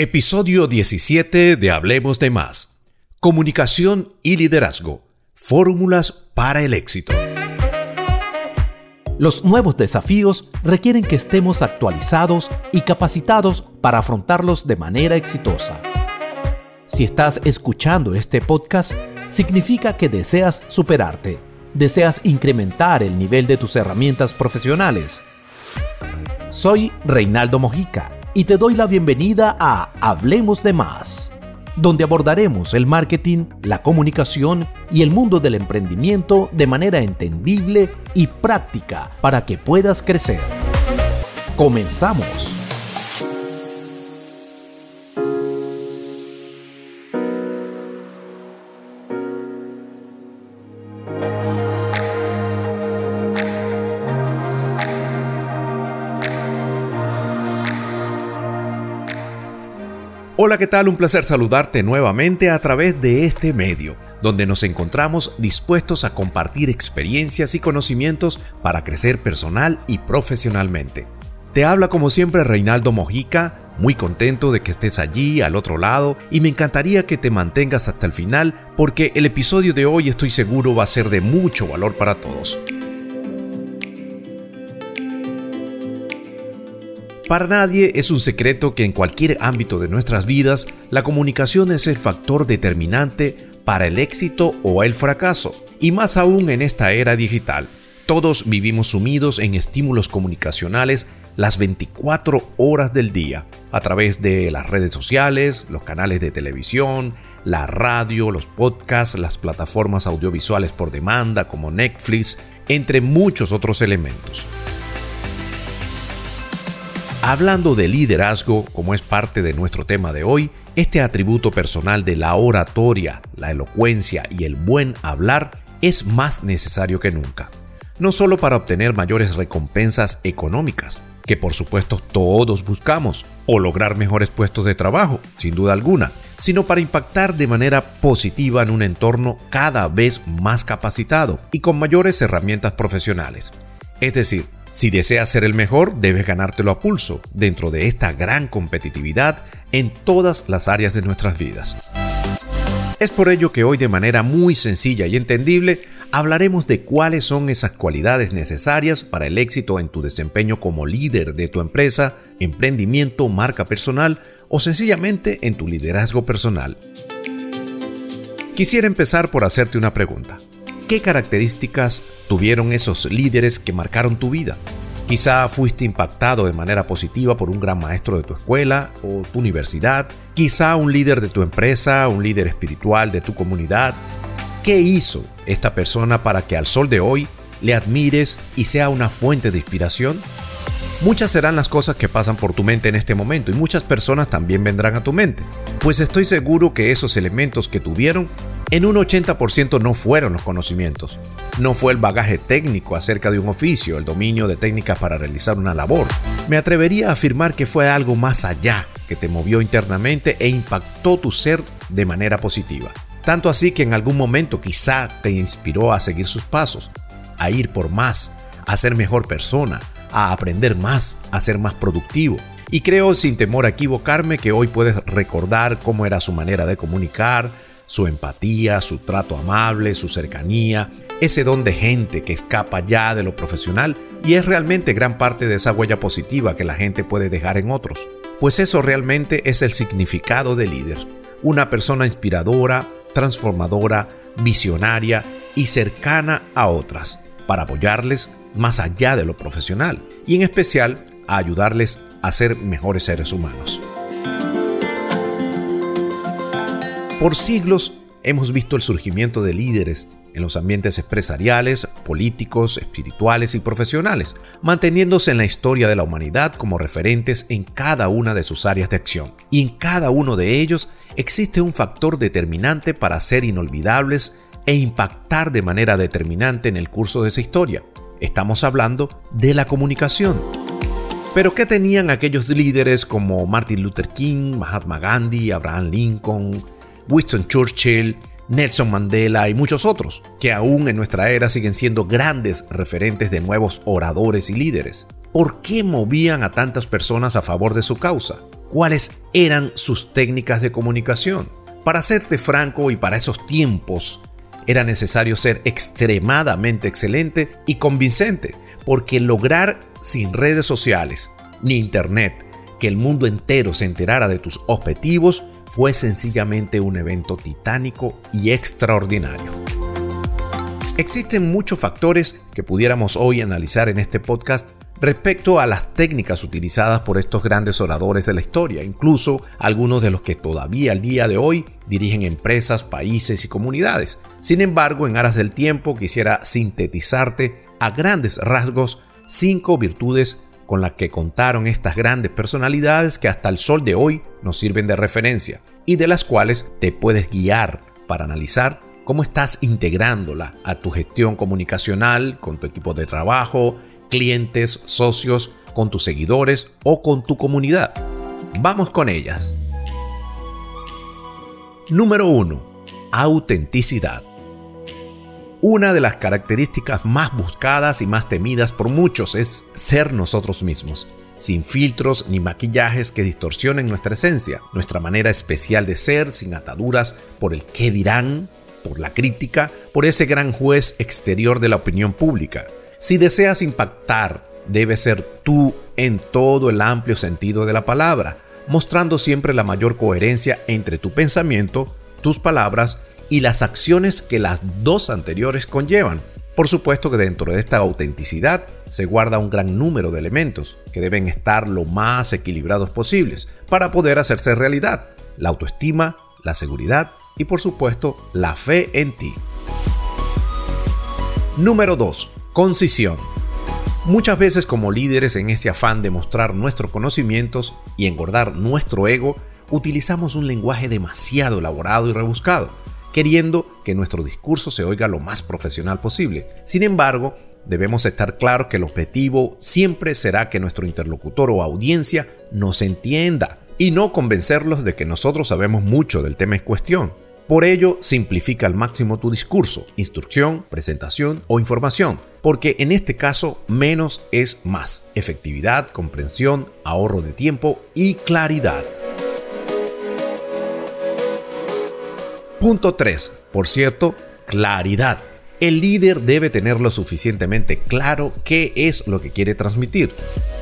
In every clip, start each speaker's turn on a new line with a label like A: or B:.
A: Episodio 17 de Hablemos de Más. Comunicación y liderazgo. Fórmulas para el éxito.
B: Los nuevos desafíos requieren que estemos actualizados y capacitados para afrontarlos de manera exitosa. Si estás escuchando este podcast, significa que deseas superarte, deseas incrementar el nivel de tus herramientas profesionales. Soy Reinaldo Mojica y te doy la bienvenida a Hablemos de Más, donde abordaremos el marketing, la comunicación y el mundo del emprendimiento de manera entendible y práctica para que puedas crecer. Comenzamos.
A: ¿Qué tal? Un placer saludarte nuevamente a través de este medio, donde nos encontramos dispuestos a compartir experiencias y conocimientos para crecer personal y profesionalmente. Te habla como siempre Reinaldo Mojica, muy contento de que estés allí al otro lado y me encantaría que te mantengas hasta el final porque el episodio de hoy estoy seguro va a ser de mucho valor para todos. Para nadie es un secreto que en cualquier ámbito de nuestras vidas la comunicación es el factor determinante para el éxito o el fracaso, y más aún en esta era digital. Todos vivimos sumidos en estímulos comunicacionales las 24 horas del día, a través de las redes sociales, los canales de televisión, la radio, los podcasts, las plataformas audiovisuales por demanda como Netflix, entre muchos otros elementos. Hablando de liderazgo, como es parte de nuestro tema de hoy, este atributo personal de la oratoria, la elocuencia y el buen hablar es más necesario que nunca. No solo para obtener mayores recompensas económicas, que por supuesto todos buscamos, o lograr mejores puestos de trabajo, sin duda alguna, sino para impactar de manera positiva en un entorno cada vez más capacitado y con mayores herramientas profesionales. Es decir, si deseas ser el mejor, debes ganártelo a pulso dentro de esta gran competitividad en todas las áreas de nuestras vidas. Es por ello que hoy de manera muy sencilla y entendible hablaremos de cuáles son esas cualidades necesarias para el éxito en tu desempeño como líder de tu empresa, emprendimiento, marca personal o sencillamente en tu liderazgo personal. Quisiera empezar por hacerte una pregunta. ¿Qué características tuvieron esos líderes que marcaron tu vida? Quizá fuiste impactado de manera positiva por un gran maestro de tu escuela o tu universidad, quizá un líder de tu empresa, un líder espiritual de tu comunidad. ¿Qué hizo esta persona para que al sol de hoy le admires y sea una fuente de inspiración? Muchas serán las cosas que pasan por tu mente en este momento y muchas personas también vendrán a tu mente, pues estoy seguro que esos elementos que tuvieron en un 80% no fueron los conocimientos, no fue el bagaje técnico acerca de un oficio, el dominio de técnicas para realizar una labor. Me atrevería a afirmar que fue algo más allá que te movió internamente e impactó tu ser de manera positiva. Tanto así que en algún momento quizá te inspiró a seguir sus pasos, a ir por más, a ser mejor persona, a aprender más, a ser más productivo. Y creo sin temor a equivocarme que hoy puedes recordar cómo era su manera de comunicar, su empatía, su trato amable, su cercanía, ese don de gente que escapa ya de lo profesional y es realmente gran parte de esa huella positiva que la gente puede dejar en otros. Pues eso realmente es el significado de líder. Una persona inspiradora, transformadora, visionaria y cercana a otras, para apoyarles más allá de lo profesional y en especial a ayudarles a ser mejores seres humanos. Por siglos hemos visto el surgimiento de líderes en los ambientes empresariales, políticos, espirituales y profesionales, manteniéndose en la historia de la humanidad como referentes en cada una de sus áreas de acción. Y en cada uno de ellos existe un factor determinante para ser inolvidables e impactar de manera determinante en el curso de esa historia. Estamos hablando de la comunicación. Pero ¿qué tenían aquellos líderes como Martin Luther King, Mahatma Gandhi, Abraham Lincoln, Winston Churchill, Nelson Mandela y muchos otros, que aún en nuestra era siguen siendo grandes referentes de nuevos oradores y líderes. ¿Por qué movían a tantas personas a favor de su causa? cuáles eran sus técnicas de comunicación. Para serte franco y para esos tiempos, era necesario ser extremadamente excelente y convincente, porque lograr sin redes sociales ni internet que el mundo entero se enterara de tus objetivos fue sencillamente un evento titánico y extraordinario. Existen muchos factores que pudiéramos hoy analizar en este podcast respecto a las técnicas utilizadas por estos grandes oradores de la historia, incluso algunos de los que todavía al día de hoy dirigen empresas, países y comunidades. Sin embargo, en aras del tiempo quisiera sintetizarte a grandes rasgos cinco virtudes con las que contaron estas grandes personalidades que hasta el sol de hoy nos sirven de referencia y de las cuales te puedes guiar para analizar cómo estás integrándola a tu gestión comunicacional, con tu equipo de trabajo, clientes, socios, con tus seguidores o con tu comunidad. Vamos con ellas. Número 1. Autenticidad. Una de las características más buscadas y más temidas por muchos es ser nosotros mismos, sin filtros ni maquillajes que distorsionen nuestra esencia, nuestra manera especial de ser, sin ataduras por el qué dirán, por la crítica, por ese gran juez exterior de la opinión pública. Si deseas impactar, debes ser tú en todo el amplio sentido de la palabra, mostrando siempre la mayor coherencia entre tu pensamiento, tus palabras y las acciones que las dos anteriores conllevan. Por supuesto que dentro de esta autenticidad se guarda un gran número de elementos que deben estar lo más equilibrados posibles para poder hacerse realidad. La autoestima, la seguridad y por supuesto la fe en ti. Número 2 concisión. Muchas veces como líderes en ese afán de mostrar nuestros conocimientos y engordar nuestro ego, utilizamos un lenguaje demasiado elaborado y rebuscado, queriendo que nuestro discurso se oiga lo más profesional posible. Sin embargo, debemos estar claros que el objetivo siempre será que nuestro interlocutor o audiencia nos entienda y no convencerlos de que nosotros sabemos mucho del tema en cuestión. Por ello, simplifica al máximo tu discurso, instrucción, presentación o información, porque en este caso menos es más. Efectividad, comprensión, ahorro de tiempo y claridad. Punto 3. Por cierto, claridad. El líder debe tener lo suficientemente claro qué es lo que quiere transmitir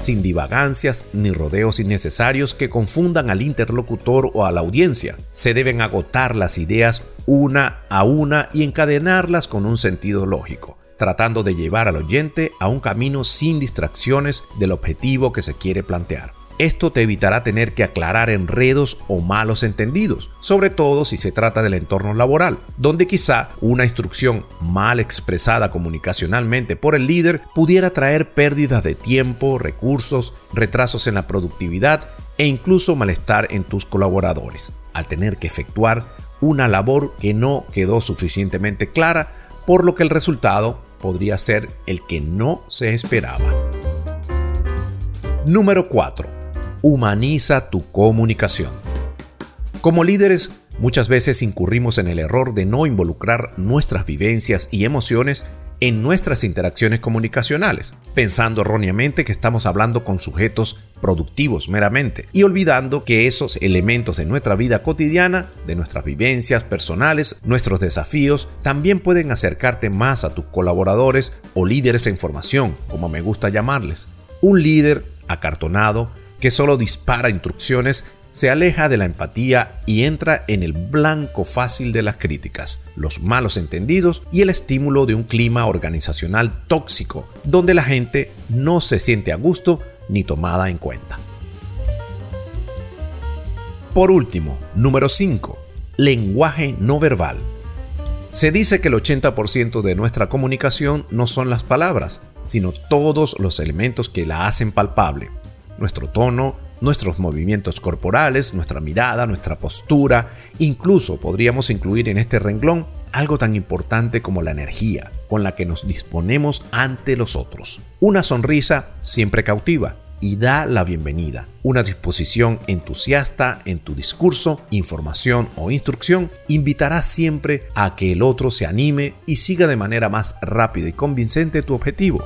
A: sin divagancias ni rodeos innecesarios que confundan al interlocutor o a la audiencia. Se deben agotar las ideas una a una y encadenarlas con un sentido lógico, tratando de llevar al oyente a un camino sin distracciones del objetivo que se quiere plantear. Esto te evitará tener que aclarar enredos o malos entendidos, sobre todo si se trata del entorno laboral, donde quizá una instrucción mal expresada comunicacionalmente por el líder pudiera traer pérdidas de tiempo, recursos, retrasos en la productividad e incluso malestar en tus colaboradores, al tener que efectuar una labor que no quedó suficientemente clara, por lo que el resultado podría ser el que no se esperaba. Número 4 humaniza tu comunicación. Como líderes, muchas veces incurrimos en el error de no involucrar nuestras vivencias y emociones en nuestras interacciones comunicacionales, pensando erróneamente que estamos hablando con sujetos productivos meramente y olvidando que esos elementos de nuestra vida cotidiana, de nuestras vivencias personales, nuestros desafíos, también pueden acercarte más a tus colaboradores o líderes en formación, como me gusta llamarles. Un líder acartonado que solo dispara instrucciones, se aleja de la empatía y entra en el blanco fácil de las críticas, los malos entendidos y el estímulo de un clima organizacional tóxico, donde la gente no se siente a gusto ni tomada en cuenta. Por último, número 5. Lenguaje no verbal. Se dice que el 80% de nuestra comunicación no son las palabras, sino todos los elementos que la hacen palpable nuestro tono, nuestros movimientos corporales, nuestra mirada, nuestra postura, incluso podríamos incluir en este renglón algo tan importante como la energía con la que nos disponemos ante los otros. Una sonrisa siempre cautiva y da la bienvenida. Una disposición entusiasta en tu discurso, información o instrucción invitará siempre a que el otro se anime y siga de manera más rápida y convincente tu objetivo.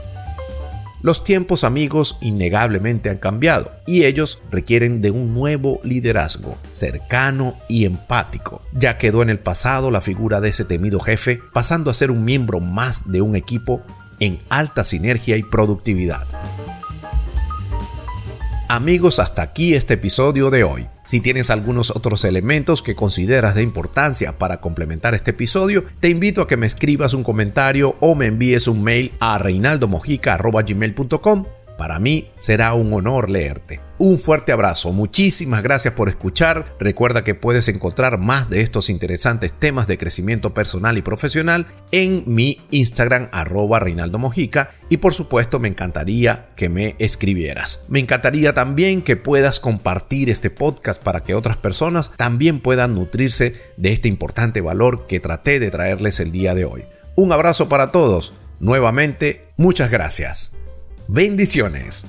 A: Los tiempos amigos innegablemente han cambiado y ellos requieren de un nuevo liderazgo, cercano y empático. Ya quedó en el pasado la figura de ese temido jefe, pasando a ser un miembro más de un equipo en alta sinergia y productividad. Amigos, hasta aquí este episodio de hoy. Si tienes algunos otros elementos que consideras de importancia para complementar este episodio, te invito a que me escribas un comentario o me envíes un mail a reinaldomojica.gmail.com para mí será un honor leerte. Un fuerte abrazo, muchísimas gracias por escuchar. Recuerda que puedes encontrar más de estos interesantes temas de crecimiento personal y profesional en mi Instagram arroba Reinaldo Mojica y por supuesto me encantaría que me escribieras. Me encantaría también que puedas compartir este podcast para que otras personas también puedan nutrirse de este importante valor que traté de traerles el día de hoy. Un abrazo para todos. Nuevamente, muchas gracias. Bendiciones.